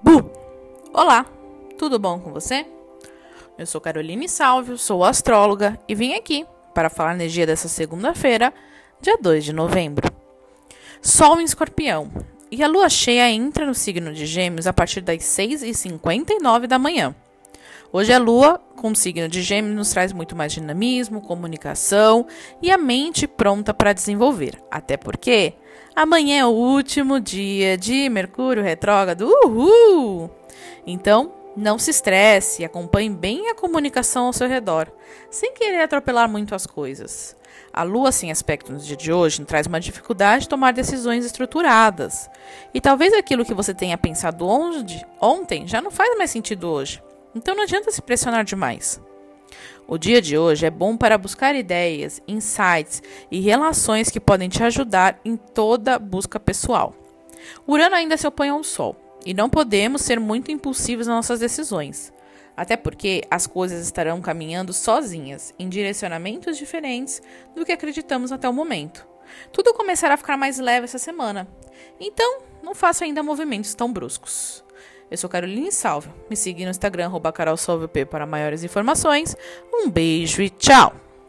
Bu! Olá, tudo bom com você? Eu sou Caroline Salvio, sou astróloga e vim aqui para falar na energia dessa segunda-feira, dia 2 de novembro. Sol em escorpião e a lua cheia entra no signo de Gêmeos a partir das 6h59 da manhã. Hoje a lua, com o signo de Gêmeos, nos traz muito mais dinamismo, comunicação e a mente pronta para desenvolver. Até porque amanhã é o último dia de Mercúrio retrógrado. Uhul! Então, não se estresse acompanhe bem a comunicação ao seu redor, sem querer atropelar muito as coisas. A lua sem aspecto no dia de hoje traz uma dificuldade de tomar decisões estruturadas. E talvez aquilo que você tenha pensado onde, ontem já não faz mais sentido hoje. Então não adianta se pressionar demais. O dia de hoje é bom para buscar ideias, insights e relações que podem te ajudar em toda busca pessoal. Urano ainda se opõe ao Sol e não podemos ser muito impulsivos nas nossas decisões. Até porque as coisas estarão caminhando sozinhas, em direcionamentos diferentes do que acreditamos até o momento. Tudo começará a ficar mais leve essa semana. Então, não faça ainda movimentos tão bruscos. Eu sou Caroline Salve. Me siga no Instagram, carolsalvep para maiores informações. Um beijo e tchau!